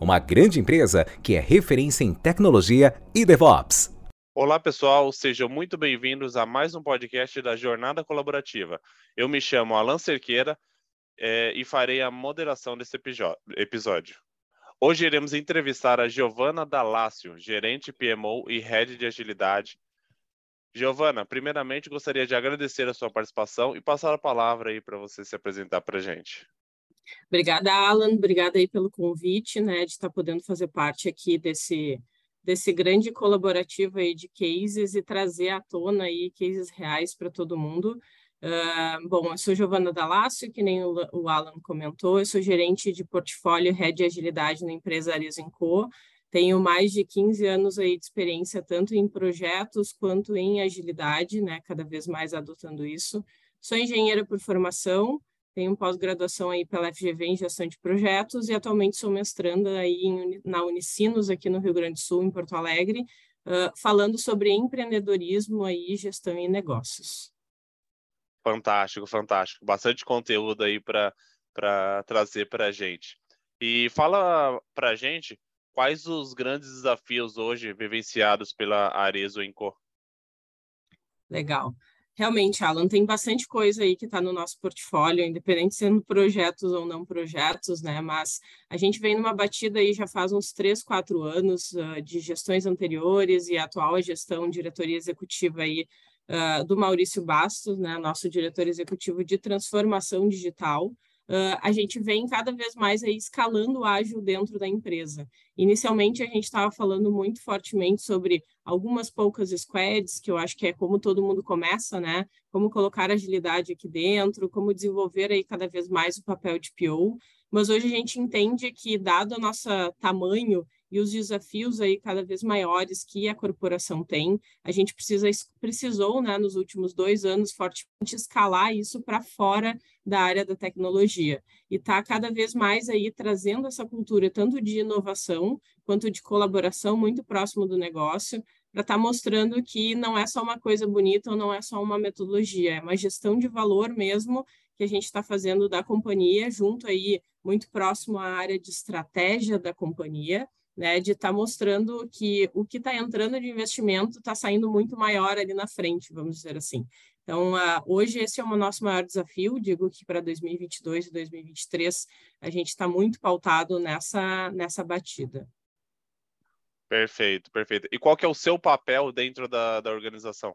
uma grande empresa que é referência em tecnologia e DevOps. Olá, pessoal, sejam muito bem-vindos a mais um podcast da Jornada Colaborativa. Eu me chamo Alan Cerqueira é, e farei a moderação desse episódio. Hoje iremos entrevistar a Giovana Dalácio, gerente PMO e Head de Agilidade Giovana, primeiramente gostaria de agradecer a sua participação e passar a palavra aí para você se apresentar para a gente. Obrigada, Alan. Obrigada aí pelo convite, né, de estar podendo fazer parte aqui desse desse grande colaborativo aí de cases e trazer à tona aí cases reais para todo mundo. Uh, bom, eu sou Giovana Dalácio, que nem o, Alan comentou, eu sou gerente de portfólio Head de Agilidade na empresa Arizenco. Tenho mais de 15 anos aí de experiência, tanto em projetos quanto em agilidade, né? Cada vez mais adotando isso. Sou engenheira por formação, tenho pós-graduação aí pela FGV em gestão de projetos e atualmente sou mestranda aí em, na Unicinos, aqui no Rio Grande do Sul, em Porto Alegre, uh, falando sobre empreendedorismo aí, gestão e negócios. Fantástico, fantástico. Bastante conteúdo aí para trazer para a gente. E fala para a gente quais os grandes desafios hoje vivenciados pela Arezo Enco? Legal. Realmente, Alan, tem bastante coisa aí que está no nosso portfólio, independente sendo projetos ou não projetos, né? Mas a gente vem numa batida aí já faz uns três, quatro anos uh, de gestões anteriores e a atual gestão, diretoria executiva aí uh, do Maurício Bastos, né? Nosso diretor executivo de transformação digital uh, a gente vem cada vez mais aí escalando o ágil dentro da empresa. Inicialmente, a gente estava falando muito fortemente sobre algumas poucas squads, que eu acho que é como todo mundo começa, né? Como colocar agilidade aqui dentro, como desenvolver aí cada vez mais o papel de PO. Mas hoje a gente entende que, dado o nosso tamanho e os desafios aí cada vez maiores que a corporação tem, a gente precisa, precisou, né, nos últimos dois anos, fortemente escalar isso para fora da área da tecnologia. E está cada vez mais aí trazendo essa cultura, tanto de inovação quanto de colaboração muito próximo do negócio, para estar tá mostrando que não é só uma coisa bonita ou não é só uma metodologia, é uma gestão de valor mesmo que a gente está fazendo da companhia, junto aí, muito próximo à área de estratégia da companhia, né, de estar tá mostrando que o que está entrando de investimento está saindo muito maior ali na frente, vamos dizer assim. Então, uh, hoje esse é o nosso maior desafio, digo que para 2022 e 2023 a gente está muito pautado nessa, nessa batida. Perfeito, perfeito. E qual que é o seu papel dentro da, da organização?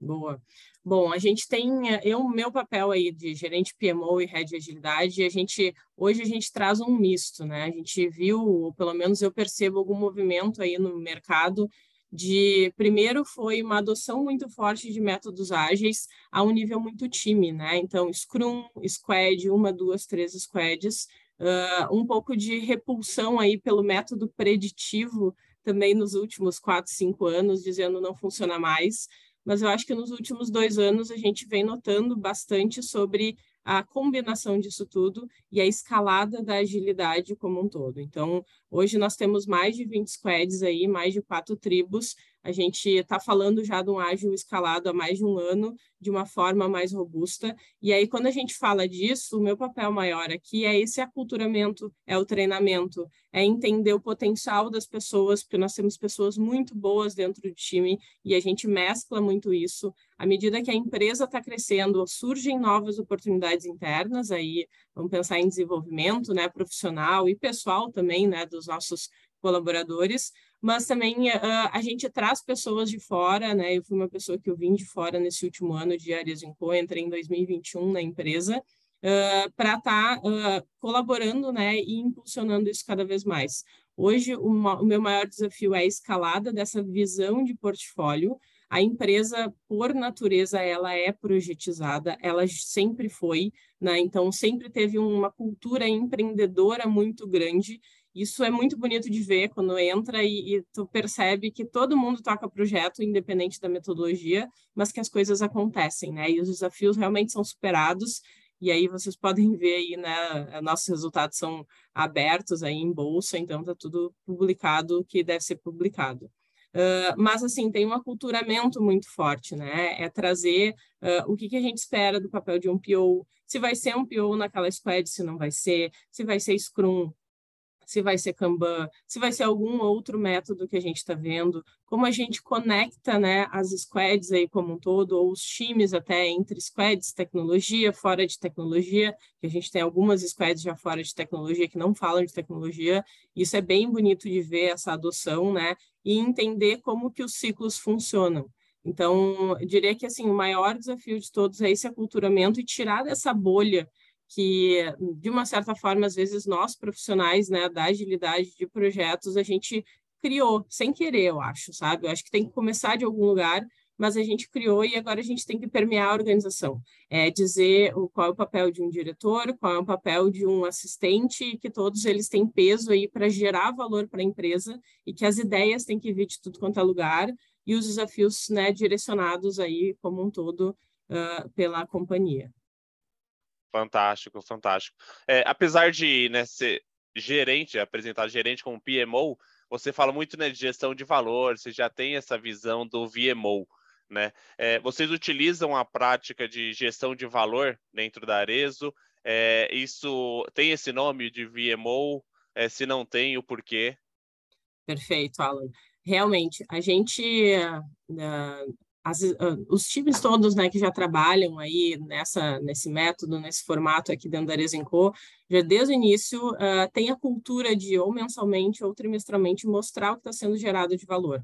Boa. Bom, a gente tem eh, eu meu papel aí de gerente PMO e head de agilidade, a gente hoje a gente traz um misto, né? A gente viu, ou pelo menos eu percebo algum movimento aí no mercado de primeiro foi uma adoção muito forte de métodos ágeis a um nível muito time, né? Então, Scrum, Squad, uma, duas, três squads, uh, um pouco de repulsão aí pelo método preditivo também nos últimos quatro, cinco anos, dizendo não funciona mais mas eu acho que nos últimos dois anos a gente vem notando bastante sobre a combinação disso tudo e a escalada da agilidade como um todo. Então, hoje nós temos mais de 20 squads aí, mais de quatro tribos, a gente está falando já de um ágil escalado há mais de um ano, de uma forma mais robusta. E aí, quando a gente fala disso, o meu papel maior aqui é esse aculturamento, é o treinamento, é entender o potencial das pessoas, porque nós temos pessoas muito boas dentro do time e a gente mescla muito isso. À medida que a empresa está crescendo, surgem novas oportunidades internas, aí vamos pensar em desenvolvimento né, profissional e pessoal também né, dos nossos colaboradores, mas também uh, a gente traz pessoas de fora, né? Eu fui uma pessoa que eu vim de fora nesse último ano de Áreas Co, entrei em 2021 na empresa, uh, para estar tá, uh, colaborando, né, e impulsionando isso cada vez mais. Hoje, o meu maior desafio é a escalada dessa visão de portfólio. A empresa, por natureza, ela é projetizada, ela sempre foi, né? então sempre teve uma cultura empreendedora muito grande. Isso é muito bonito de ver quando entra e, e tu percebe que todo mundo toca projeto, independente da metodologia, mas que as coisas acontecem, né? E os desafios realmente são superados e aí vocês podem ver aí, né, nossos resultados são abertos aí em bolsa, então está tudo publicado que deve ser publicado. Uh, mas, assim, tem um aculturamento muito forte, né? É trazer uh, o que, que a gente espera do papel de um PO, se vai ser um PO naquela squad, se não vai ser, se vai ser Scrum, se vai ser Kanban, se vai ser algum outro método que a gente está vendo, como a gente conecta né, as squads aí como um todo, ou os times até entre squads, tecnologia, fora de tecnologia, que a gente tem algumas squads já fora de tecnologia que não falam de tecnologia, isso é bem bonito de ver essa adoção, né, e entender como que os ciclos funcionam. Então, eu diria que assim, o maior desafio de todos é esse aculturamento e tirar dessa bolha que, de uma certa forma, às vezes nós profissionais né, da agilidade de projetos, a gente criou, sem querer, eu acho, sabe? Eu acho que tem que começar de algum lugar, mas a gente criou e agora a gente tem que permear a organização. É dizer o, qual é o papel de um diretor, qual é o papel de um assistente, que todos eles têm peso aí para gerar valor para a empresa e que as ideias têm que vir de tudo quanto é lugar e os desafios né, direcionados aí como um todo uh, pela companhia. Fantástico, fantástico. É, apesar de né, ser gerente, apresentar gerente como PMO, você fala muito né, de gestão de valor, você já tem essa visão do VMO. Né? É, vocês utilizam a prática de gestão de valor dentro da Arezo? É, isso tem esse nome de VMO? É, se não tem, o porquê? Perfeito, Alan. Realmente, a gente, uh, as, uh, os times todos né, que já trabalham aí nessa, nesse método, nesse formato aqui dentro da Arezenco, já desde o início uh, tem a cultura de ou mensalmente ou trimestralmente mostrar o que está sendo gerado de valor.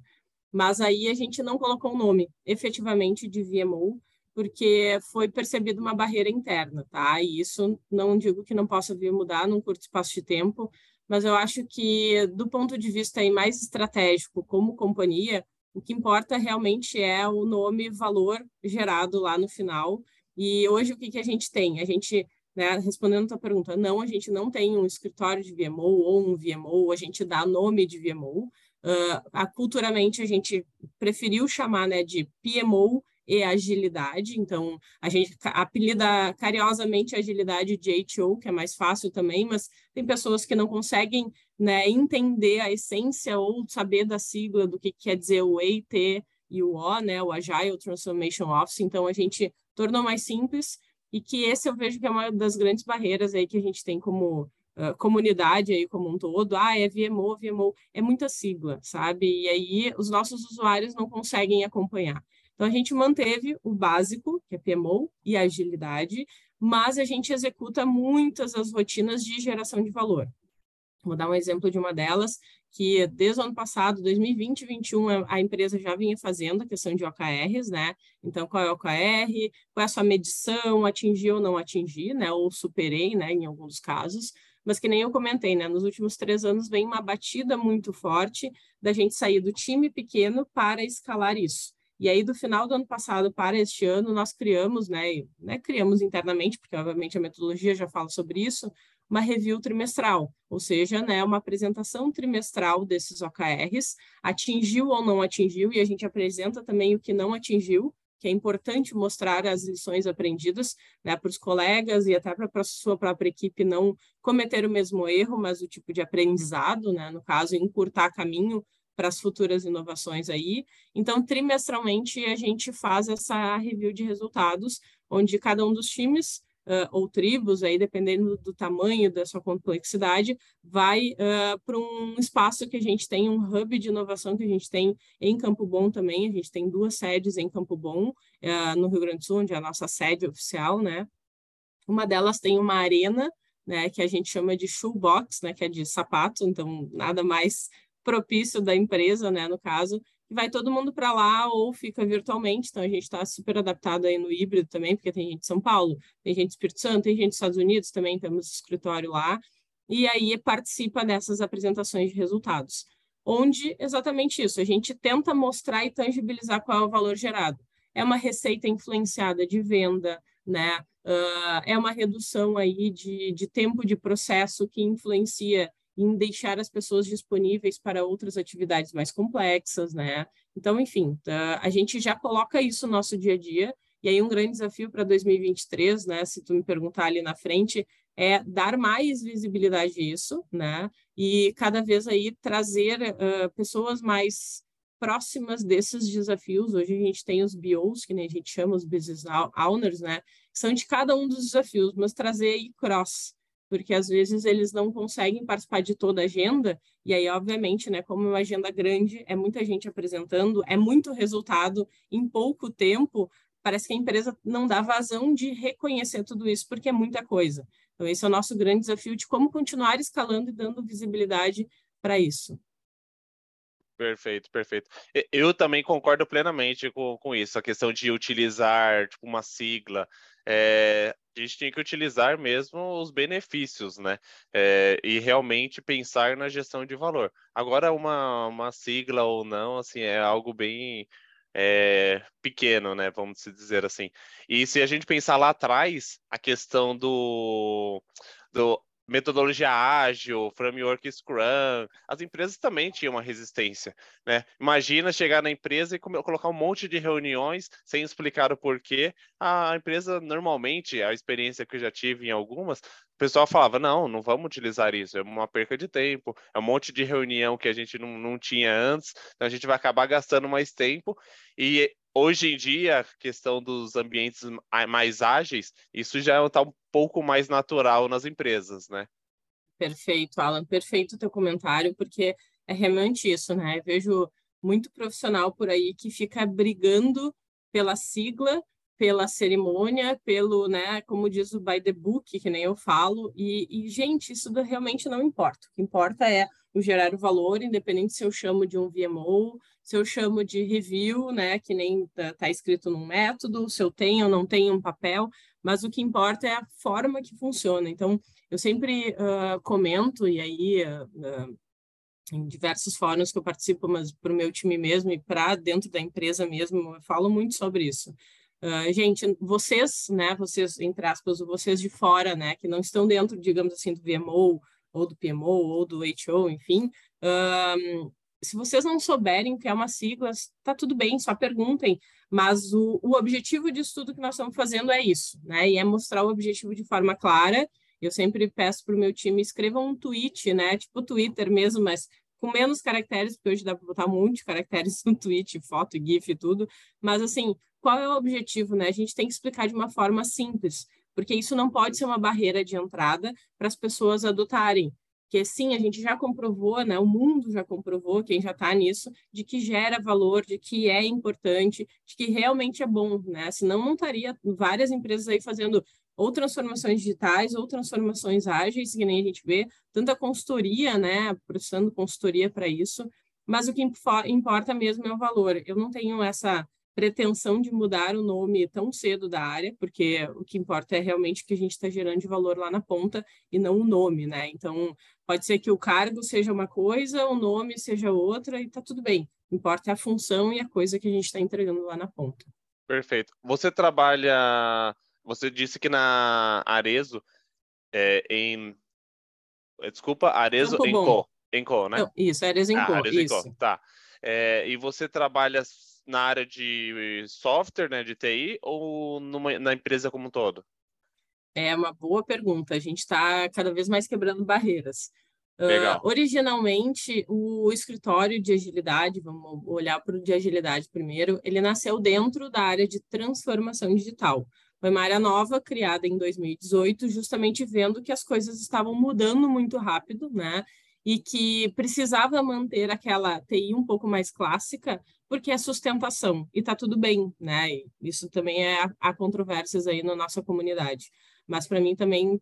Mas aí a gente não colocou o nome efetivamente de VMO, porque foi percebida uma barreira interna, tá? E isso não digo que não possa vir mudar num curto espaço de tempo, mas eu acho que do ponto de vista aí mais estratégico como companhia, o que importa realmente é o nome valor gerado lá no final. E hoje o que, que a gente tem? A gente, né, respondendo a tua pergunta, não, a gente não tem um escritório de VMO ou um VMO, a gente dá nome de VMO. Uh, a, culturalmente a gente preferiu chamar né, de PMO e agilidade. Então, a gente apelida carinhosamente agilidade de HO, que é mais fácil também, mas tem pessoas que não conseguem né, entender a essência ou saber da sigla do que quer dizer o EIT e o O, né, o Agile Transformation Office. Então, a gente tornou mais simples e que esse eu vejo que é uma das grandes barreiras aí que a gente tem como Uh, comunidade aí como um todo, ah, é VMO, VMO, é muita sigla, sabe? E aí os nossos usuários não conseguem acompanhar. Então, a gente manteve o básico, que é PMO, e agilidade, mas a gente executa muitas as rotinas de geração de valor. Vou dar um exemplo de uma delas, que desde o ano passado, 2020 e 2021, a empresa já vinha fazendo a questão de OKRs, né? Então, qual é o OKR? Qual é a sua medição? Atingi ou não atingi, né? Ou superei, né? Em alguns casos. Mas que nem eu comentei, né? Nos últimos três anos vem uma batida muito forte da gente sair do time pequeno para escalar isso. E aí, do final do ano passado para este ano, nós criamos, né, né, criamos internamente, porque obviamente a metodologia já fala sobre isso, uma review trimestral, ou seja, né, uma apresentação trimestral desses OKRs, atingiu ou não atingiu, e a gente apresenta também o que não atingiu, que é importante mostrar as lições aprendidas né, para os colegas e até para a sua própria equipe não cometer o mesmo erro, mas o tipo de aprendizado, né, no caso, encurtar caminho para as futuras inovações aí. Então, trimestralmente, a gente faz essa review de resultados, onde cada um dos times uh, ou tribos, aí dependendo do tamanho da sua complexidade, vai uh, para um espaço que a gente tem, um hub de inovação que a gente tem em Campo Bom também. A gente tem duas sedes em Campo Bom, uh, no Rio Grande do Sul, onde é a nossa sede oficial, né? Uma delas tem uma arena, né, que a gente chama de shoebox, né, que é de sapato, então nada mais propício da empresa, né, no caso, e vai todo mundo para lá ou fica virtualmente. Então a gente está super adaptado aí no híbrido também, porque tem gente de São Paulo, tem gente de Espírito Santo, tem gente dos Estados Unidos também, temos escritório lá. e aí participa dessas apresentações de resultados, onde exatamente isso, a gente tenta mostrar e tangibilizar qual é o valor gerado. É uma receita influenciada de venda, né? Uh, é uma redução aí de, de tempo de processo que influencia em deixar as pessoas disponíveis para outras atividades mais complexas, né? Então, enfim, tá, a gente já coloca isso no nosso dia a dia, e aí um grande desafio para 2023, né, se tu me perguntar ali na frente, é dar mais visibilidade a isso, né? E cada vez aí trazer uh, pessoas mais próximas desses desafios. Hoje a gente tem os BOs, que nem a gente chama os Business Owners, né? Que são de cada um dos desafios, mas trazer aí cross, porque às vezes eles não conseguem participar de toda a agenda, e aí, obviamente, né, como é uma agenda grande, é muita gente apresentando, é muito resultado em pouco tempo, parece que a empresa não dá vazão de reconhecer tudo isso, porque é muita coisa. Então, esse é o nosso grande desafio de como continuar escalando e dando visibilidade para isso. Perfeito, perfeito. Eu também concordo plenamente com, com isso, a questão de utilizar tipo, uma sigla. É, a gente tinha que utilizar mesmo os benefícios, né? É, e realmente pensar na gestão de valor. Agora, uma, uma sigla ou não, assim, é algo bem é, pequeno, né? Vamos dizer assim. E se a gente pensar lá atrás, a questão do, do metodologia ágil, framework Scrum, as empresas também tinham uma resistência, né? Imagina chegar na empresa e colocar um monte de reuniões sem explicar o porquê. A empresa, normalmente, a experiência que eu já tive em algumas, o pessoal falava, não, não vamos utilizar isso, é uma perca de tempo, é um monte de reunião que a gente não, não tinha antes, então a gente vai acabar gastando mais tempo, e hoje em dia, a questão dos ambientes mais ágeis, isso já está um pouco mais natural nas empresas, né? Perfeito, Alan, perfeito o teu comentário, porque é realmente isso, né? Eu vejo muito profissional por aí que fica brigando pela sigla, pela cerimônia, pelo, né, como diz o by the book, que nem eu falo, e, e gente, isso realmente não importa. O que importa é o gerar o valor, independente se eu chamo de um VMO, se eu chamo de review, né, que nem está tá escrito num método, se eu tenho ou não tenho um papel, mas o que importa é a forma que funciona. Então, eu sempre uh, comento, e aí uh, em diversos fóruns que eu participo, mas para o meu time mesmo e para dentro da empresa mesmo, eu falo muito sobre isso. Uh, gente, vocês, né, vocês, entre aspas, vocês de fora, né, que não estão dentro, digamos assim, do VMO, ou do PMO, ou do HO, enfim, uh, se vocês não souberem o que é uma sigla, tá tudo bem, só perguntem. Mas o, o objetivo disso tudo que nós estamos fazendo é isso, né? E é mostrar o objetivo de forma clara. Eu sempre peço para o meu time escrevam um tweet, né? Tipo Twitter mesmo, mas com menos caracteres, porque hoje dá para botar um monte de caracteres no tweet, foto, GIF e tudo. Mas assim, qual é o objetivo, né? A gente tem que explicar de uma forma simples, porque isso não pode ser uma barreira de entrada para as pessoas adotarem que sim, a gente já comprovou, né, o mundo já comprovou, quem já está nisso, de que gera valor, de que é importante, de que realmente é bom, né? Senão não estaria várias empresas aí fazendo ou transformações digitais ou transformações ágeis, que nem a gente vê, tanta consultoria, né, prestando consultoria para isso, mas o que importa mesmo é o valor. Eu não tenho essa pretensão de mudar o nome tão cedo da área, porque o que importa é realmente que a gente está gerando de valor lá na ponta e não o nome, né? Então, pode ser que o cargo seja uma coisa, o nome seja outra e tá tudo bem. O importa é a função e a coisa que a gente está entregando lá na ponta. Perfeito. Você trabalha, você disse que na Arezo, é, em, desculpa, Arezo em Co, em Co, né? Não, isso, Arezo em ah, Co, Arezo isso. Em Co, tá. É, e você trabalha na área de software, né, de TI, ou numa, na empresa como um todo? É uma boa pergunta. A gente está cada vez mais quebrando barreiras. Uh, originalmente, o escritório de agilidade, vamos olhar para o de agilidade primeiro, ele nasceu dentro da área de transformação digital. Foi uma área nova, criada em 2018, justamente vendo que as coisas estavam mudando muito rápido, né? E que precisava manter aquela TI um pouco mais clássica, porque é sustentação e está tudo bem, né? E isso também é há controvérsias aí na nossa comunidade. Mas para mim também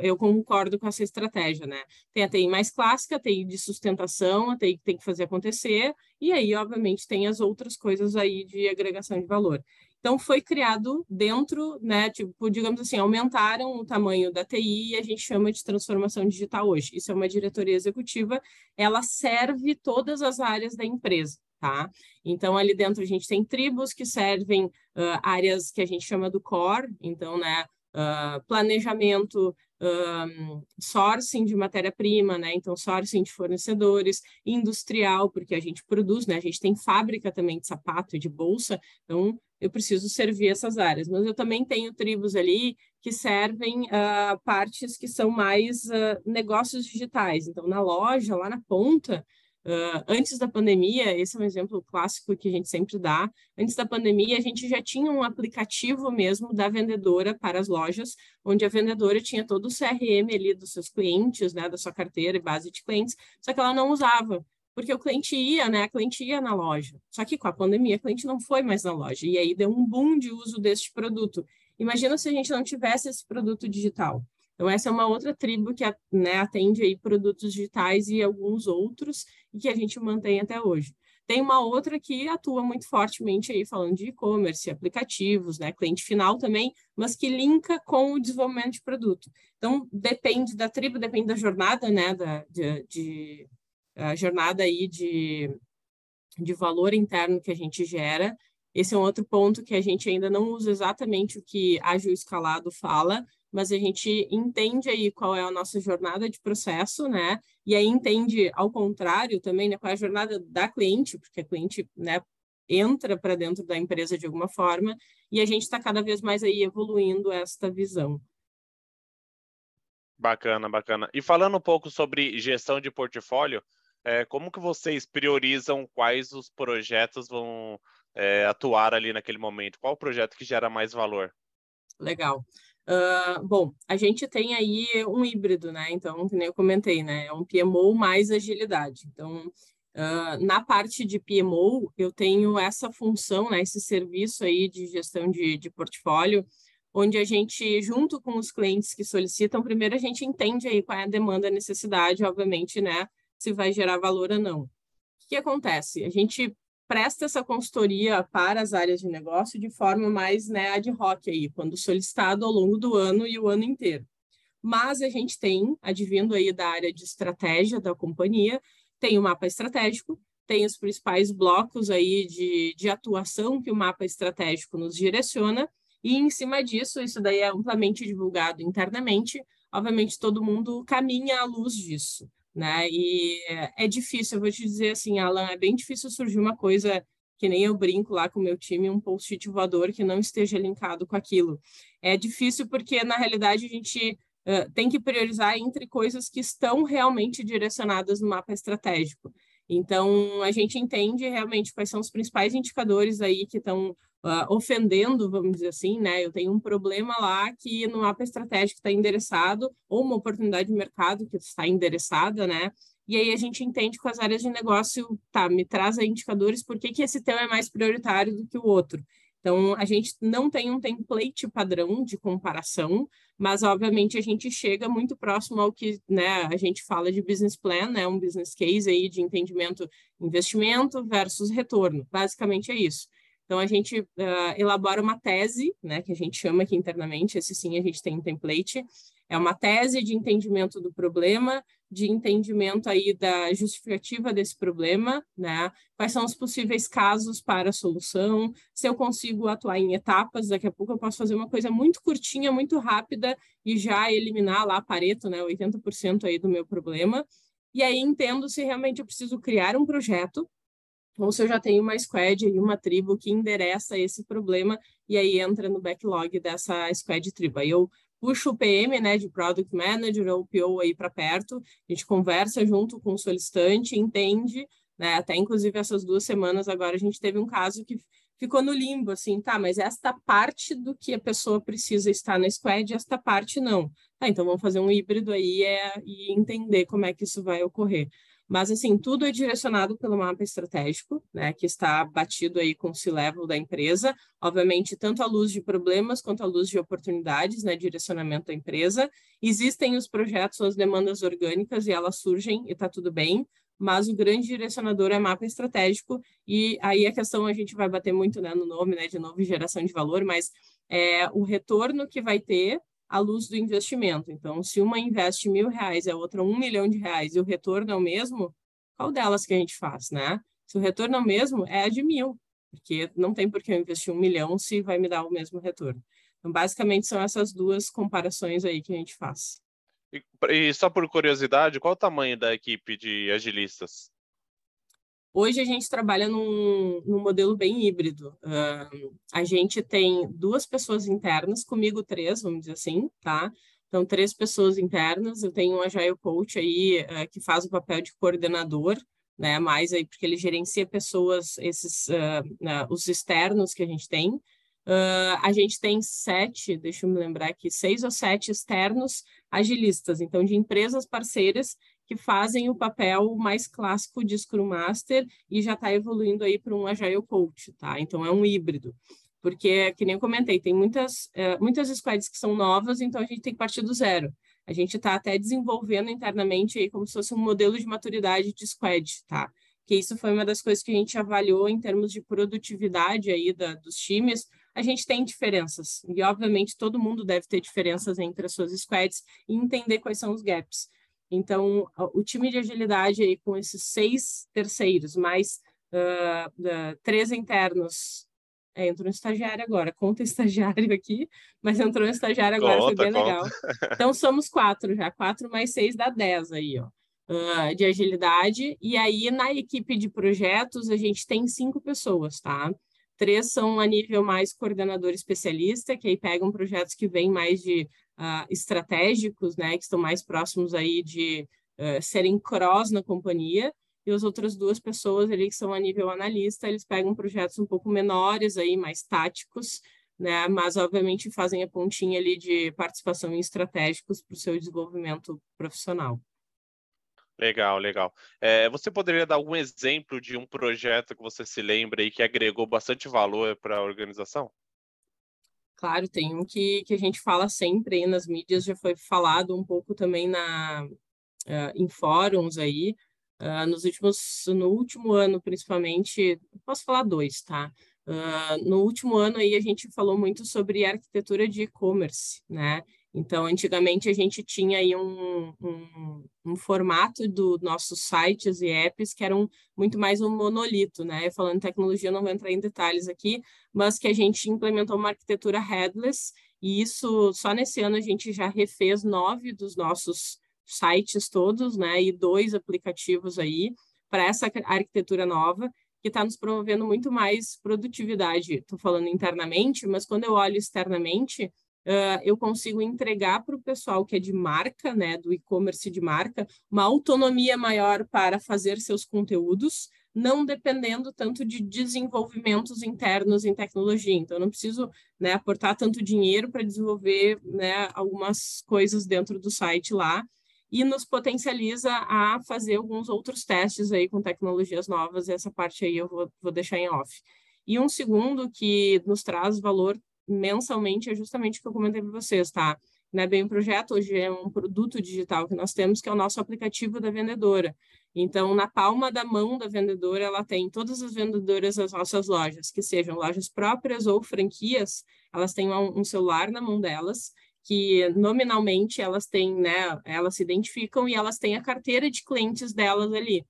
eu concordo com essa estratégia, né? Tem a TI mais clássica, a TI de sustentação, a TI que tem que fazer acontecer, e aí, obviamente, tem as outras coisas aí de agregação de valor. Então, foi criado dentro, né, tipo, digamos assim, aumentaram o tamanho da TI e a gente chama de transformação digital hoje. Isso é uma diretoria executiva, ela serve todas as áreas da empresa, tá? Então, ali dentro a gente tem tribos que servem uh, áreas que a gente chama do core, então, né, uh, planejamento, um, sourcing de matéria-prima, né? Então, sourcing de fornecedores, industrial, porque a gente produz, né? A gente tem fábrica também de sapato e de bolsa, então eu preciso servir essas áreas. Mas eu também tenho tribos ali que servem uh, partes que são mais uh, negócios digitais. Então, na loja, lá na ponta, Uh, antes da pandemia, esse é um exemplo clássico que a gente sempre dá. Antes da pandemia, a gente já tinha um aplicativo mesmo da vendedora para as lojas, onde a vendedora tinha todo o CRM ali dos seus clientes, né, da sua carteira e base de clientes, só que ela não usava, porque o cliente ia, né, a cliente ia na loja. Só que com a pandemia, a cliente não foi mais na loja, e aí deu um boom de uso deste produto. Imagina se a gente não tivesse esse produto digital. Então, essa é uma outra tribo que né, atende aí produtos digitais e alguns outros, e que a gente mantém até hoje. Tem uma outra que atua muito fortemente aí falando de e-commerce, aplicativos, né, cliente final também, mas que linka com o desenvolvimento de produto. Então, depende da tribo, depende da jornada, né, da, de, de a jornada aí de, de valor interno que a gente gera. Esse é um outro ponto que a gente ainda não usa exatamente o que Ágil Escalado fala, mas a gente entende aí qual é a nossa jornada de processo, né? E aí entende ao contrário também, né, qual é a jornada da cliente, porque a cliente, né, entra para dentro da empresa de alguma forma, e a gente está cada vez mais aí evoluindo esta visão. Bacana, bacana. E falando um pouco sobre gestão de portfólio, é, como que vocês priorizam quais os projetos vão é, atuar ali naquele momento? Qual o projeto que gera mais valor? Legal. Uh, bom, a gente tem aí um híbrido, né? Então, como eu comentei, né? É um PMO mais agilidade. Então, uh, na parte de PMO, eu tenho essa função, né? Esse serviço aí de gestão de, de portfólio, onde a gente, junto com os clientes que solicitam, primeiro a gente entende aí qual é a demanda, a necessidade, obviamente, né? Se vai gerar valor ou não. O que acontece? A gente presta essa consultoria para as áreas de negócio de forma mais né, ad hoc aí, quando solicitado ao longo do ano e o ano inteiro. Mas a gente tem, advindo aí da área de estratégia da companhia, tem o mapa estratégico, tem os principais blocos aí de, de atuação que o mapa estratégico nos direciona, e em cima disso, isso daí é amplamente divulgado internamente, obviamente todo mundo caminha à luz disso né? E é difícil, eu vou te dizer assim, Alan, é bem difícil surgir uma coisa que nem eu brinco lá com o meu time, um post-it voador que não esteja linkado com aquilo. É difícil porque, na realidade, a gente uh, tem que priorizar entre coisas que estão realmente direcionadas no mapa estratégico. Então, a gente entende realmente quais são os principais indicadores aí que estão uh, ofendendo, vamos dizer assim, né? Eu tenho um problema lá que no mapa estratégico está endereçado, ou uma oportunidade de mercado que está endereçada, né? E aí a gente entende com as áreas de negócio, tá, me traz aí indicadores por que, que esse tema é mais prioritário do que o outro. Então, a gente não tem um template padrão de comparação, mas, obviamente, a gente chega muito próximo ao que né, a gente fala de business plan, né, um business case aí de entendimento investimento versus retorno. Basicamente é isso. Então, a gente uh, elabora uma tese, né, que a gente chama aqui internamente, esse sim a gente tem um template, é uma tese de entendimento do problema, de entendimento aí da justificativa desse problema, né? Quais são os possíveis casos para a solução, se eu consigo atuar em etapas, daqui a pouco eu posso fazer uma coisa muito curtinha, muito rápida e já eliminar lá Pareto, né, 80% aí do meu problema. E aí entendo se realmente eu preciso criar um projeto ou se eu já tenho uma squad e uma tribo que endereça esse problema e aí entra no backlog dessa squad tribo. Aí eu puxo o PM, né, de Product Manager ou PO aí para perto, a gente conversa junto com o solicitante, entende, né, até inclusive essas duas semanas agora a gente teve um caso que ficou no limbo, assim, tá, mas esta parte do que a pessoa precisa estar na squad, esta parte não. Tá, então vamos fazer um híbrido aí é, e entender como é que isso vai ocorrer. Mas, assim, tudo é direcionado pelo mapa estratégico, né, que está batido aí com o C-level da empresa, obviamente, tanto à luz de problemas quanto à luz de oportunidades, né, direcionamento da empresa. Existem os projetos, as demandas orgânicas, e elas surgem e está tudo bem, mas o grande direcionador é mapa estratégico, e aí a questão a gente vai bater muito né, no nome, né, de novo, geração de valor, mas é o retorno que vai ter à luz do investimento. Então, se uma investe mil reais e a outra um milhão de reais e o retorno é o mesmo, qual delas que a gente faz, né? Se o retorno é o mesmo, é a de mil, porque não tem por que eu investir um milhão se vai me dar o mesmo retorno. Então, basicamente, são essas duas comparações aí que a gente faz. E, e só por curiosidade, qual o tamanho da equipe de agilistas? Hoje a gente trabalha num, num modelo bem híbrido. Uh, a gente tem duas pessoas internas, comigo três, vamos dizer assim, tá? Então, três pessoas internas. Eu tenho um Agile Coach aí uh, que faz o papel de coordenador, né? Mais aí porque ele gerencia pessoas, esses uh, os externos que a gente tem. a gente tem sete, deixa eu me lembrar aqui, seis ou sete externos agilistas, então de empresas parceiras que fazem o papel mais clássico de Scrum Master e já está evoluindo aí para um Agile Coach, tá? Então é um híbrido. Porque, que nem eu comentei, tem muitas, uh, muitas squads que são novas, então a gente tem que partir do zero. A gente está até desenvolvendo internamente aí como se fosse um modelo de maturidade de squad, tá? Que isso foi uma das coisas que a gente avaliou em termos de produtividade aí da, dos times. A gente tem diferenças, e obviamente todo mundo deve ter diferenças entre as suas squads e entender quais são os gaps. Então, o time de agilidade aí com esses seis terceiros, mais uh, uh, três internos, é, entrou um estagiário agora, conta estagiário aqui, mas entrou um estagiário agora, conta, foi bem conta. legal. Então, somos quatro já, quatro mais seis dá dez aí, ó, uh, de agilidade. E aí, na equipe de projetos, a gente tem cinco pessoas, tá? Três são a nível mais coordenador especialista, que aí pegam projetos que vêm mais de uh, estratégicos, né, que estão mais próximos aí de uh, serem cross na companhia, e as outras duas pessoas ali que são a nível analista, eles pegam projetos um pouco menores aí, mais táticos, né, mas obviamente fazem a pontinha ali de participação em estratégicos para o seu desenvolvimento profissional. Legal, legal. É, você poderia dar algum exemplo de um projeto que você se lembra e que agregou bastante valor para a organização? Claro, tem um que, que a gente fala sempre aí nas mídias, já foi falado um pouco também na, uh, em fóruns aí, uh, nos últimos, no último ano principalmente, posso falar dois, tá? Uh, no último ano aí a gente falou muito sobre arquitetura de e-commerce, né? Então, antigamente a gente tinha aí um, um, um, formato dos nossos sites e apps que eram muito mais um monolito, né? Falando em tecnologia, não vou entrar em detalhes aqui, mas que a gente implementou uma arquitetura headless, e isso só nesse ano a gente já refez nove dos nossos sites todos, né? E dois aplicativos aí para essa arquitetura nova que está nos promovendo muito mais produtividade. Estou falando internamente, mas quando eu olho externamente, uh, eu consigo entregar para o pessoal que é de marca, né, do e-commerce de marca, uma autonomia maior para fazer seus conteúdos, não dependendo tanto de desenvolvimentos internos em tecnologia. Então, eu não preciso né, aportar tanto dinheiro para desenvolver né, algumas coisas dentro do site lá, e nos potencializa a fazer alguns outros testes aí com tecnologias novas, essa parte aí eu vou, vou deixar em off. E um segundo que nos traz valor mensalmente é justamente o que eu comentei para vocês, tá? Não é bem um projeto, hoje é um produto digital que nós temos, que é o nosso aplicativo da vendedora. Então, na palma da mão da vendedora, ela tem todas as vendedoras das nossas lojas, que sejam lojas próprias ou franquias, elas têm um, celular na mão delas, que nominalmente elas têm, né, elas se identificam e elas têm a carteira de clientes delas ali,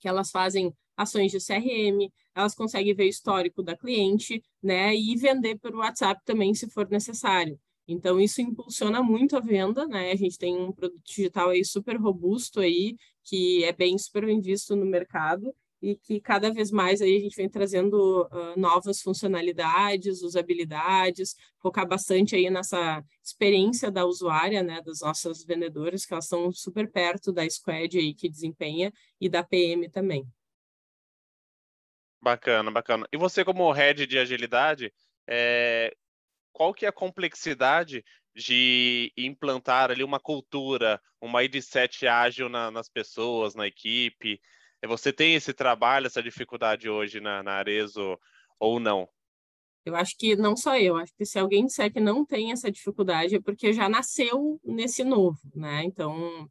que elas fazem ações de CRM, elas conseguem ver o histórico da cliente, né, e vender por WhatsApp também, se for necessário. Então, isso impulsiona muito a venda, né? A gente tem um produto digital aí super robusto aí, que é bem super bem visto no mercado e que cada vez mais aí a gente vem trazendo uh, novas funcionalidades, usabilidades, focar bastante aí nessa experiência da usuária, né, das nossas vendedoras, que elas estão super perto da squad aí que desempenha e da PM também. Bacana, bacana. E você, como head de agilidade, é, qual que é a complexidade de implantar ali uma cultura, uma mindset ágil na, nas pessoas, na equipe? É, você tem esse trabalho, essa dificuldade hoje na, na Arezo ou não? Eu acho que não só eu, acho que se alguém disser que não tem essa dificuldade é porque já nasceu nesse novo, né? Então,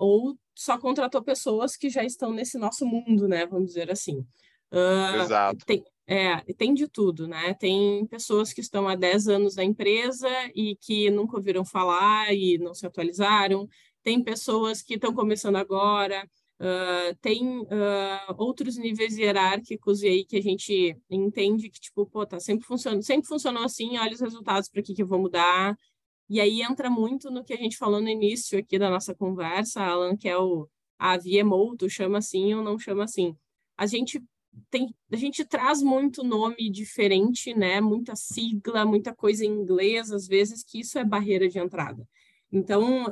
ou só contratou pessoas que já estão nesse nosso mundo, né? Vamos dizer assim. Uh, Exato. Tem, é, tem de tudo, né? Tem pessoas que estão há 10 anos na empresa e que nunca ouviram falar e não se atualizaram. Tem pessoas que estão começando agora. Uh, tem uh, outros níveis hierárquicos e aí que a gente entende que, tipo, pô, tá sempre funcionando, sempre funcionou assim, olha os resultados para que que eu vou mudar. E aí entra muito no que a gente falou no início aqui da nossa conversa, Alan, que é o a tu chama assim ou não chama assim. A gente tem, a gente traz muito nome diferente, né? Muita sigla, muita coisa em inglês, às vezes, que isso é barreira de entrada. Então,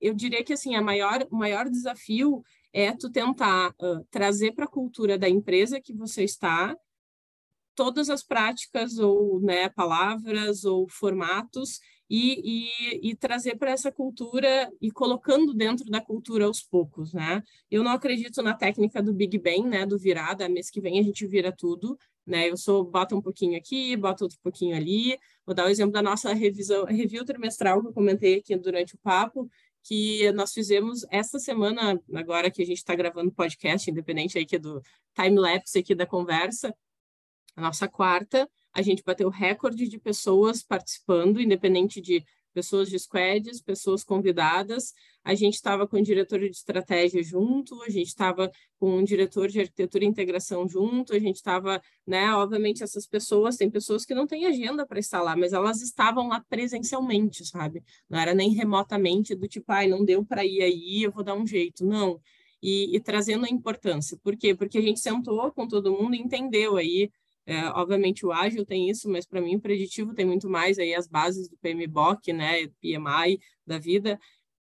eu diria que assim, a maior, o maior desafio é tu tentar uh, trazer para a cultura da empresa que você está todas as práticas ou né, palavras ou formatos e, e, e trazer para essa cultura e colocando dentro da cultura aos poucos, né? Eu não acredito na técnica do Big Bang, né? Do virada, mês que vem a gente vira tudo, né? Eu sou, bota um pouquinho aqui, bota outro pouquinho ali. Vou dar o exemplo da nossa revisão, review trimestral que eu comentei aqui durante o papo, que nós fizemos essa semana, agora que a gente está gravando podcast, independente aí que é do time-lapse aqui da conversa, a nossa quarta, a gente bateu recorde de pessoas participando, independente de pessoas de squads, pessoas convidadas. A gente estava com o diretor de estratégia junto, a gente estava com o diretor de arquitetura e integração junto, a gente estava, né, obviamente essas pessoas, tem pessoas que não têm agenda para estar lá, mas elas estavam lá presencialmente, sabe? Não era nem remotamente do tipo, ai, não deu para ir aí, eu vou dar um jeito. Não. E, e trazendo a importância. Por quê? Porque a gente sentou com todo mundo e entendeu aí é, obviamente o ágil tem isso, mas para mim o preditivo tem muito mais aí as bases do PMBOK, né, PMI da vida. O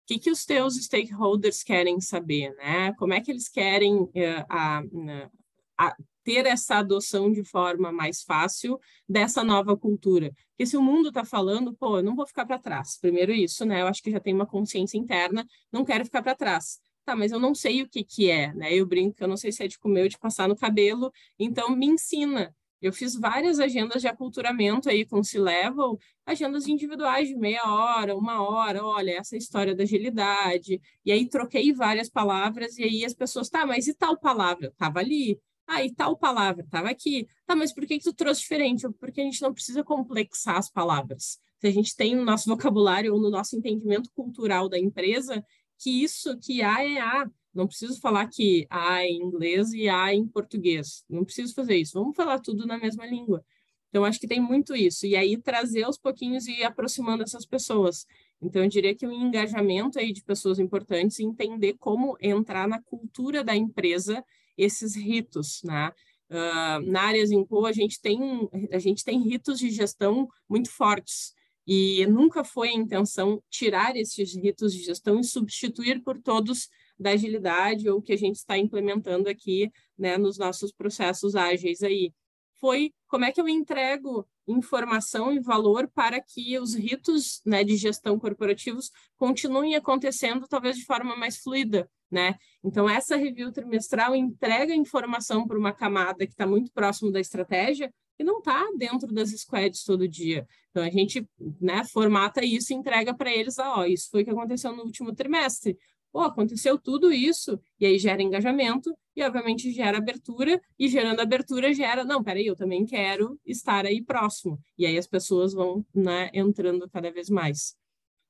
que, que os teus stakeholders querem saber, né? Como é que eles querem é, a, né, a, ter essa adoção de forma mais fácil dessa nova cultura? Porque se o mundo está falando, pô, eu não vou ficar para trás. Primeiro isso, né? Eu acho que já tem uma consciência interna, não quero ficar para trás tá, mas eu não sei o que que é, né? Eu brinco que eu não sei se é de comer ou de passar no cabelo, então me ensina. Eu fiz várias agendas de aculturamento aí com o C-Level, agendas individuais de meia hora, uma hora, olha, essa é história da agilidade, e aí troquei várias palavras, e aí as pessoas, tá, mas e tal palavra? Tava ali. Ah, e tal palavra? Tava aqui. Tá, mas por que, que tu trouxe diferente? Porque a gente não precisa complexar as palavras. Se a gente tem no nosso vocabulário ou no nosso entendimento cultural da empresa, que isso, que A é A, não preciso falar que A em inglês e A em português. Não preciso fazer isso. Vamos falar tudo na mesma língua. Então, acho que tem muito isso. E aí, trazer aos pouquinhos e ir aproximando essas pessoas. Então, eu diria que o engajamento aí de pessoas importantes e entender como entrar na cultura da empresa esses ritos, né? Uh, na área Zinco, a gente tem a gente tem ritos de gestão muito fortes e nunca foi a intenção tirar esses ritos de gestão e substituir por todos da agilidade ou que a gente está implementando aqui né, nos nossos processos ágeis aí. Foi como é que eu entrego informação e valor para que os ritos né, de gestão corporativos continuem acontecendo talvez de forma mais fluida, né? Então essa review trimestral entrega informação para uma camada que está muito próximo da estratégia e não está dentro das squads todo dia. Então a gente né, formata isso e entrega para eles, ah, ó, isso foi o que aconteceu no último trimestre pô, aconteceu tudo isso, e aí gera engajamento, e obviamente gera abertura, e gerando abertura gera, não, peraí, eu também quero estar aí próximo. E aí as pessoas vão né, entrando cada vez mais.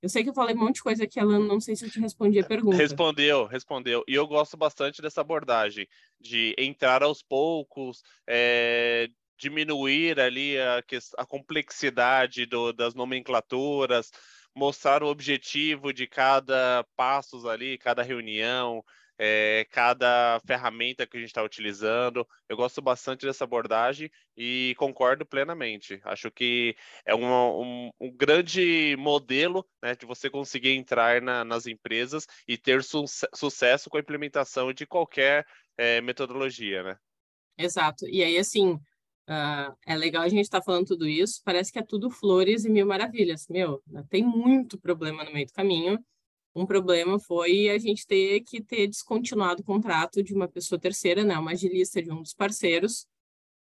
Eu sei que eu falei um monte de coisa aqui, Alan, não sei se eu te respondi a pergunta. Respondeu, respondeu. E eu gosto bastante dessa abordagem, de entrar aos poucos, é, diminuir ali a, a complexidade do, das nomenclaturas, mostrar o objetivo de cada passos ali, cada reunião, é, cada ferramenta que a gente está utilizando. Eu gosto bastante dessa abordagem e concordo plenamente. Acho que é um, um, grande modelo né, de você conseguir entrar na, nas empresas e ter su sucesso com a implementação de qualquer é, metodologia, né? Exato. E aí, assim, Uh, é legal a gente estar tá falando tudo isso, parece que é tudo flores e mil maravilhas. Meu, tem muito problema no meio do caminho. Um problema foi a gente ter que ter descontinuado o contrato de uma pessoa terceira, né, uma agilista de um dos parceiros,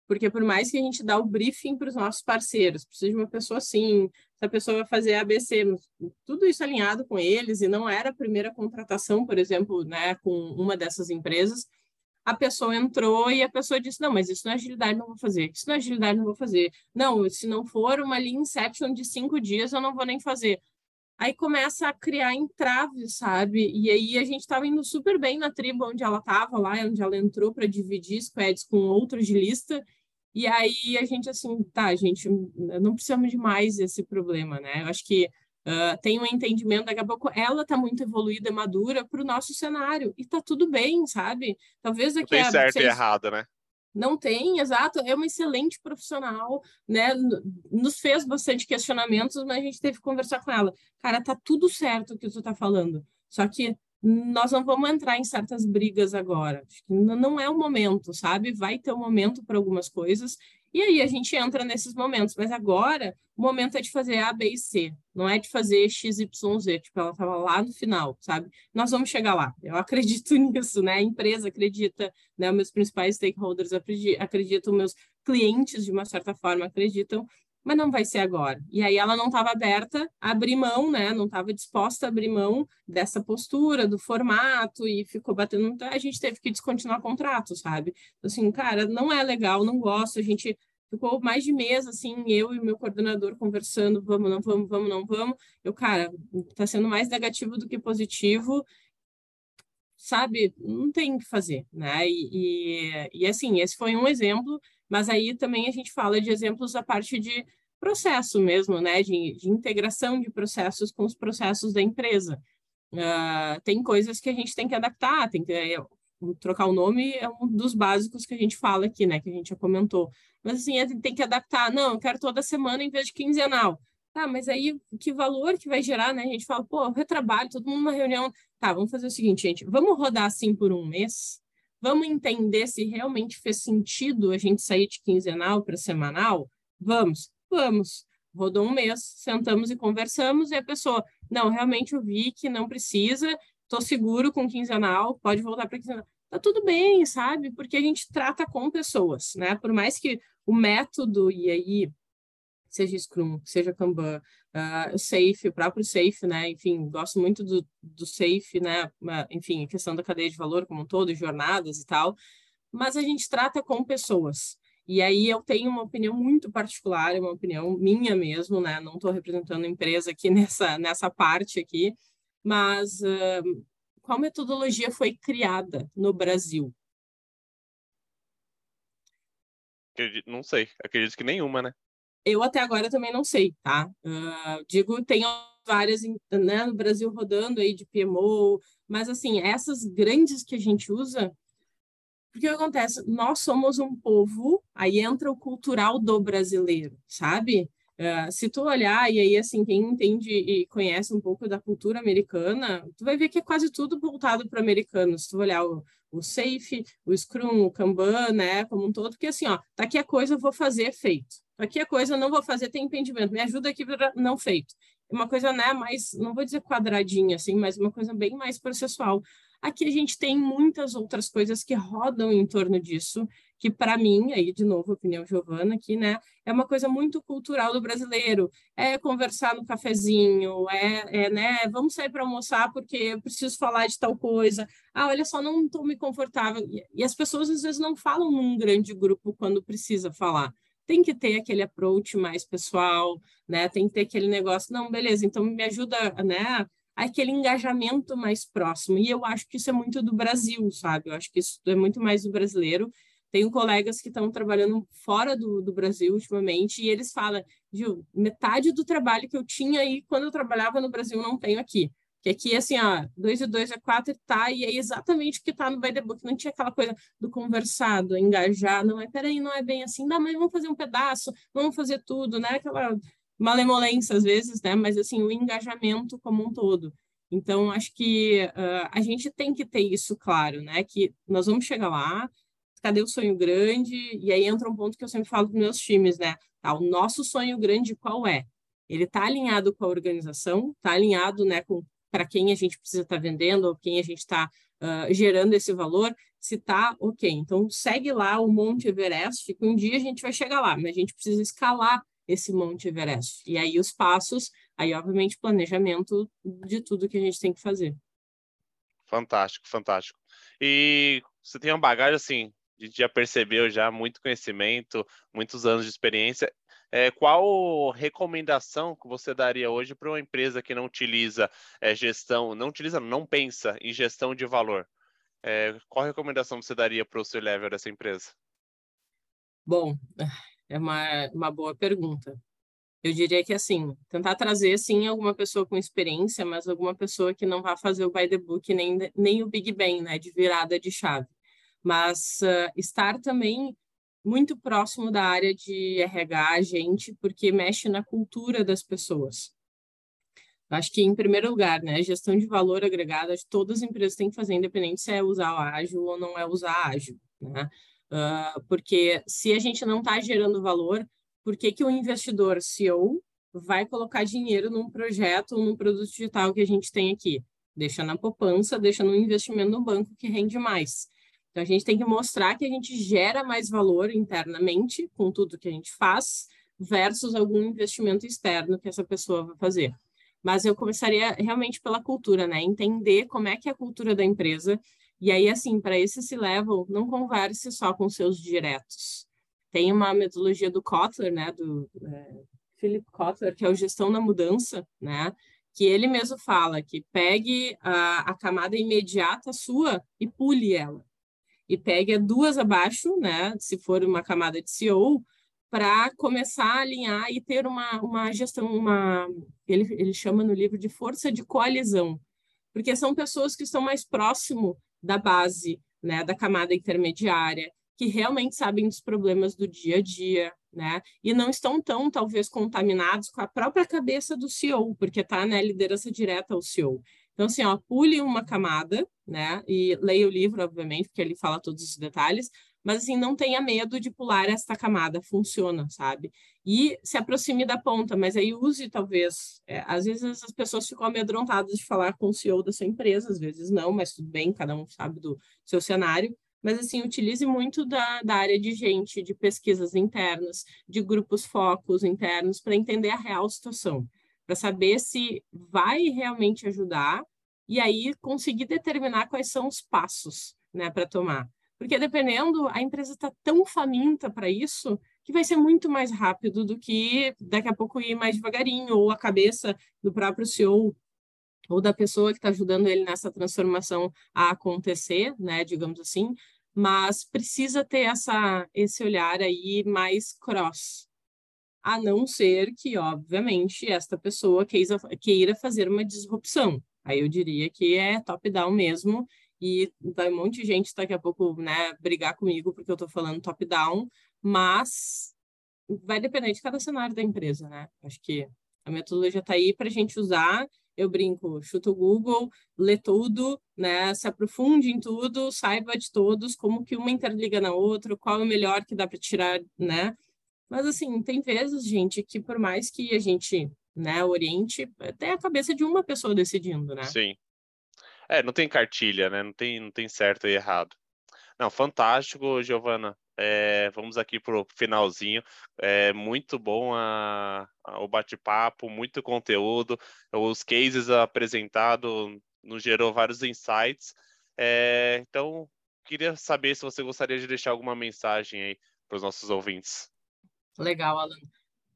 Porque por mais que a gente dá o briefing para os nossos parceiros, precisa de uma pessoa assim, se a pessoa vai fazer ABC, tudo isso alinhado com eles, e não era a primeira contratação, por exemplo, né, com uma dessas empresas, a pessoa entrou e a pessoa disse, não, mas isso não é agilidade, não vou fazer, isso não é agilidade, não vou fazer. Não, se não for uma linha Inception de cinco dias, eu não vou nem fazer. Aí começa a criar entraves, sabe? E aí a gente estava indo super bem na tribo onde ela estava lá, onde ela entrou para dividir squads com outros de lista, e aí a gente assim, tá, gente, não precisamos de mais esse problema, né? Eu acho que uh, tem um entendimento, daqui a pouco ela tá muito evoluída, madura para o nosso cenário, e tá tudo bem, sabe? Talvez daqui não tem a certo seis... e errado, né? Não tem, exato. É uma excelente profissional, né? Nos fez bastante questionamentos, mas a gente teve que conversar com ela. Cara, tá tudo certo o que tu tá falando. Só que nós não vamos entrar em certas brigas agora. Não é o momento, sabe? Vai ter um momento para algumas coisas, e aí a gente entra nesses momentos. Mas agora, o momento é de fazer A, B e C, não é de fazer X, Y, Z. Tipo, ela estava lá no final, sabe? Nós vamos chegar lá. Eu acredito nisso, né? A empresa acredita, né? Meus principais stakeholders acreditam, meus clientes, de uma certa forma, acreditam mas não vai ser agora. E aí ela não estava aberta a abrir mão, né? Não estava disposta a abrir mão dessa postura, do formato, e ficou batendo. A gente teve que descontinuar contrato, sabe? Assim, cara, não é legal, não gosto. A gente ficou mais de mês, assim, eu e meu coordenador conversando, vamos, não vamos, vamos, não vamos. Eu, cara, tá sendo mais negativo do que positivo sabe, não tem o que fazer, né? E, e, e, assim, esse foi um exemplo, mas aí também a gente fala de exemplos a parte de processo mesmo, né? De, de integração de processos com os processos da empresa. Uh, tem coisas que a gente tem que adaptar, tem que trocar o nome é um dos básicos que a gente fala aqui, né? Que a gente já comentou. Mas assim, tem que adaptar. Não, eu quero toda semana em vez de quinzenal. Tá, mas aí que valor que vai gerar, né? A gente fala, pô, retrabalho, todo mundo numa reunião. Tá, vamos fazer o seguinte, gente, vamos rodar assim por um mês, vamos entender se realmente fez sentido a gente sair de quinzenal para semanal? Vamos. Vamos. Rodou um mês, sentamos e conversamos, e a pessoa, não, realmente eu vi que não precisa, estou seguro com quinzenal, pode voltar para quinzenal. Tá tudo bem, sabe? Porque a gente trata com pessoas, né? Por mais que o método, e aí, seja Scrum, seja Kanban, uh, o Safe, o próprio Safe, né? Enfim, gosto muito do, do Safe, né? Enfim, questão da cadeia de valor como um todo, jornadas e tal, mas a gente trata com pessoas. E aí eu tenho uma opinião muito particular, uma opinião minha mesmo, né? Não estou representando empresa aqui nessa, nessa parte aqui, mas uh, qual metodologia foi criada no Brasil? Não sei, acredito que nenhuma, né? Eu até agora também não sei, tá? Uh, digo, tem várias né, no Brasil rodando aí de PMO, mas assim, essas grandes que a gente usa, porque o que acontece? Nós somos um povo, aí entra o cultural do brasileiro, sabe? Uh, se tu olhar, e aí, assim, quem entende e conhece um pouco da cultura americana, tu vai ver que é quase tudo voltado para americanos. Se tu olhar o, o Safe, o Scrum, o Kanban, né, como um todo, porque assim, ó, tá aqui a coisa, eu vou fazer feito. Tá aqui a coisa, eu não vou fazer, tem impedimento. Me ajuda aqui não feito. Uma coisa, né, mais, não vou dizer quadradinha, assim, mas uma coisa bem mais processual. Aqui a gente tem muitas outras coisas que rodam em torno disso, que para mim, aí de novo, opinião Giovana aqui, né, é uma coisa muito cultural do brasileiro. É conversar no cafezinho, é, é né, vamos sair para almoçar porque eu preciso falar de tal coisa. Ah, olha só, não estou me confortável. E as pessoas às vezes não falam num grande grupo quando precisa falar tem que ter aquele approach mais pessoal, né? Tem que ter aquele negócio, não, beleza, então me ajuda, né? Aquele engajamento mais próximo. E eu acho que isso é muito do Brasil, sabe? Eu acho que isso é muito mais do brasileiro. Tenho colegas que estão trabalhando fora do, do Brasil ultimamente e eles falam, Gil, metade do trabalho que eu tinha aí quando eu trabalhava no Brasil não tenho aqui. Que aqui, assim, ó, dois e dois é quatro e tá, e é exatamente o que tá no By the Book. Não tinha aquela coisa do conversado, engajar, não é, peraí, não é bem assim, não, mas vamos fazer um pedaço, vamos fazer tudo, né? Aquela malemolência às vezes, né? Mas assim, o engajamento como um todo. Então, acho que uh, a gente tem que ter isso claro, né? Que nós vamos chegar lá, cadê o sonho grande? E aí entra um ponto que eu sempre falo para meus times, né? Tá, o nosso sonho grande qual é? Ele está alinhado com a organização, está alinhado né, com para quem a gente precisa estar tá vendendo, ou quem a gente está uh, gerando esse valor, se está ok. Então, segue lá o Monte Everest, que um dia a gente vai chegar lá, mas a gente precisa escalar esse Monte Everest. E aí os passos, aí obviamente planejamento de tudo que a gente tem que fazer. Fantástico, fantástico. E você tem uma bagagem assim, a gente já percebeu já muito conhecimento, muitos anos de experiência. É, qual recomendação que você daria hoje para uma empresa que não utiliza é, gestão, não utiliza, não pensa em gestão de valor? É, qual recomendação você daria para o seu level dessa empresa? Bom, é uma, uma boa pergunta. Eu diria que, assim, tentar trazer, sim, alguma pessoa com experiência, mas alguma pessoa que não vá fazer o by the book nem, nem o Big Bang, né, de virada de chave. Mas uh, estar também muito próximo da área de RH, gente, porque mexe na cultura das pessoas. Acho que, em primeiro lugar, né, gestão de valor agregado, todas as empresas têm que fazer, independente se é usar o ágil ou não é usar ágil, né? Uh, porque se a gente não está gerando valor, por que, que o investidor CEO vai colocar dinheiro num projeto ou num produto digital que a gente tem aqui? Deixa na poupança, deixa no investimento no banco que rende mais. Então, a gente tem que mostrar que a gente gera mais valor internamente com tudo que a gente faz, versus algum investimento externo que essa pessoa vai fazer. Mas eu começaria realmente pela cultura, né? Entender como é que é a cultura da empresa. E aí, assim, para esse se level, não converse só com seus diretos. Tem uma metodologia do Kotler, né? Do é, Philip Kotler, que é o Gestão da Mudança, né? Que ele mesmo fala que pegue a, a camada imediata sua e pule ela e pegue duas abaixo, né, se for uma camada de CEO, para começar a alinhar e ter uma, uma gestão, uma ele, ele chama no livro de força de coalizão, porque são pessoas que estão mais próximo da base, né, da camada intermediária, que realmente sabem dos problemas do dia a dia, né, e não estão tão, talvez, contaminados com a própria cabeça do CEO, porque está na né, liderança direta ao CEO. Então, assim, ó, pule uma camada, né? E leia o livro, obviamente, porque ele fala todos os detalhes, mas assim, não tenha medo de pular esta camada, funciona, sabe? E se aproxime da ponta, mas aí use talvez. É, às vezes as pessoas ficam amedrontadas de falar com o CEO da sua empresa, às vezes não, mas tudo bem, cada um sabe do seu cenário. Mas assim, utilize muito da, da área de gente, de pesquisas internas, de grupos focos internos, para entender a real situação para saber se vai realmente ajudar e aí conseguir determinar quais são os passos né, para tomar. Porque dependendo, a empresa está tão faminta para isso que vai ser muito mais rápido do que daqui a pouco ir mais devagarinho, ou a cabeça do próprio CEO ou da pessoa que está ajudando ele nessa transformação a acontecer, né, digamos assim, mas precisa ter essa, esse olhar aí mais cross, a não ser que, obviamente, esta pessoa queira fazer uma disrupção. Aí eu diria que é top-down mesmo, e vai um monte de gente daqui a pouco né, brigar comigo porque eu estou falando top-down, mas vai depender de cada cenário da empresa, né? Acho que a metodologia está aí para a gente usar. Eu brinco, chuta o Google, lê tudo, né? Se aprofunde em tudo, saiba de todos, como que uma interliga na outra, qual é o melhor que dá para tirar, né? Mas, assim, tem vezes, gente, que por mais que a gente, né, oriente, até a cabeça de uma pessoa decidindo, né? Sim. É, não tem cartilha, né? Não tem, não tem certo e errado. Não, fantástico, Giovana. É, vamos aqui para o finalzinho. É muito bom a, a, o bate-papo, muito conteúdo. Os cases apresentados nos gerou vários insights. É, então, queria saber se você gostaria de deixar alguma mensagem aí para os nossos ouvintes. Legal, Alan.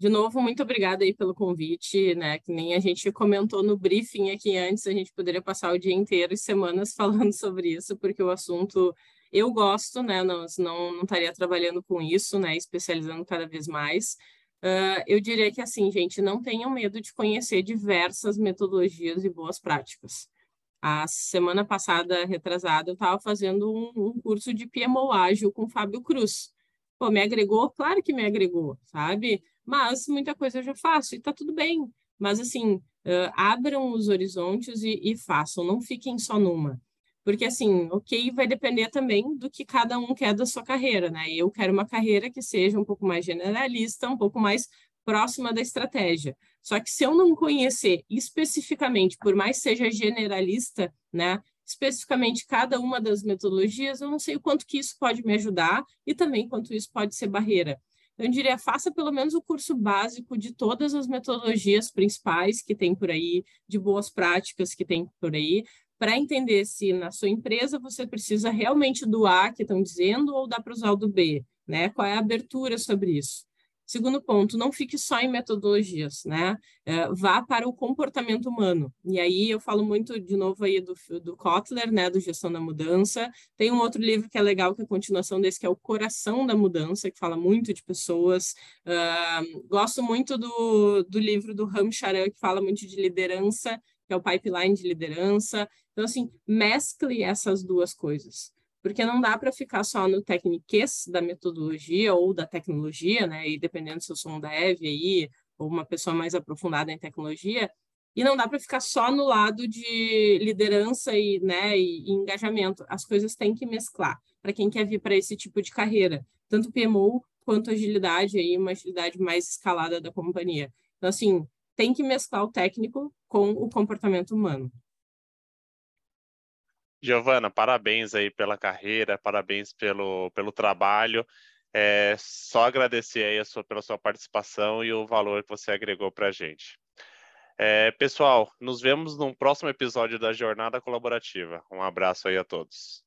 De novo, muito obrigada aí pelo convite, né? Que nem a gente comentou no briefing aqui antes, a gente poderia passar o dia inteiro e semanas falando sobre isso, porque o assunto eu gosto, né? Não, senão não estaria trabalhando com isso, né? Especializando cada vez mais. Uh, eu diria que assim, gente, não tenham medo de conhecer diversas metodologias e boas práticas. A semana passada, retrasada, eu estava fazendo um, um curso de PMO ágil com Fábio Cruz. Pô, me agregou? Claro que me agregou, sabe? Mas muita coisa eu já faço e tá tudo bem. Mas, assim, uh, abram os horizontes e, e façam, não fiquem só numa. Porque, assim, ok, vai depender também do que cada um quer da sua carreira, né? Eu quero uma carreira que seja um pouco mais generalista, um pouco mais próxima da estratégia. Só que se eu não conhecer especificamente, por mais seja generalista, né, especificamente cada uma das metodologias, eu não sei o quanto que isso pode me ajudar e também quanto isso pode ser barreira. Eu diria, faça pelo menos o curso básico de todas as metodologias principais que tem por aí, de boas práticas que tem por aí, para entender se na sua empresa você precisa realmente do A que estão dizendo ou dá para usar o do B, né? Qual é a abertura sobre isso? Segundo ponto, não fique só em metodologias, né? É, vá para o comportamento humano. E aí eu falo muito, de novo, aí do, do Kotler, né? Do Gestão da Mudança. Tem um outro livro que é legal, que é a continuação desse, que é o Coração da Mudança, que fala muito de pessoas. Uh, gosto muito do, do livro do Ram Charan, que fala muito de liderança, que é o pipeline de liderança. Então, assim, mescle essas duas coisas porque não dá para ficar só no técniques da metodologia ou da tecnologia, né? E dependendo se eu sou um dev aí, ou uma pessoa mais aprofundada em tecnologia, e não dá para ficar só no lado de liderança e, né, e, e engajamento. As coisas têm que mesclar para quem quer vir para esse tipo de carreira, tanto PMO quanto agilidade aí, uma agilidade mais escalada da companhia. Então assim, tem que mesclar o técnico com o comportamento humano. Giovana, parabéns aí pela carreira, parabéns pelo, pelo trabalho. É, só agradecer aí sua, pela sua participação e o valor que você agregou para a gente. É, pessoal, nos vemos num próximo episódio da Jornada Colaborativa. Um abraço aí a todos.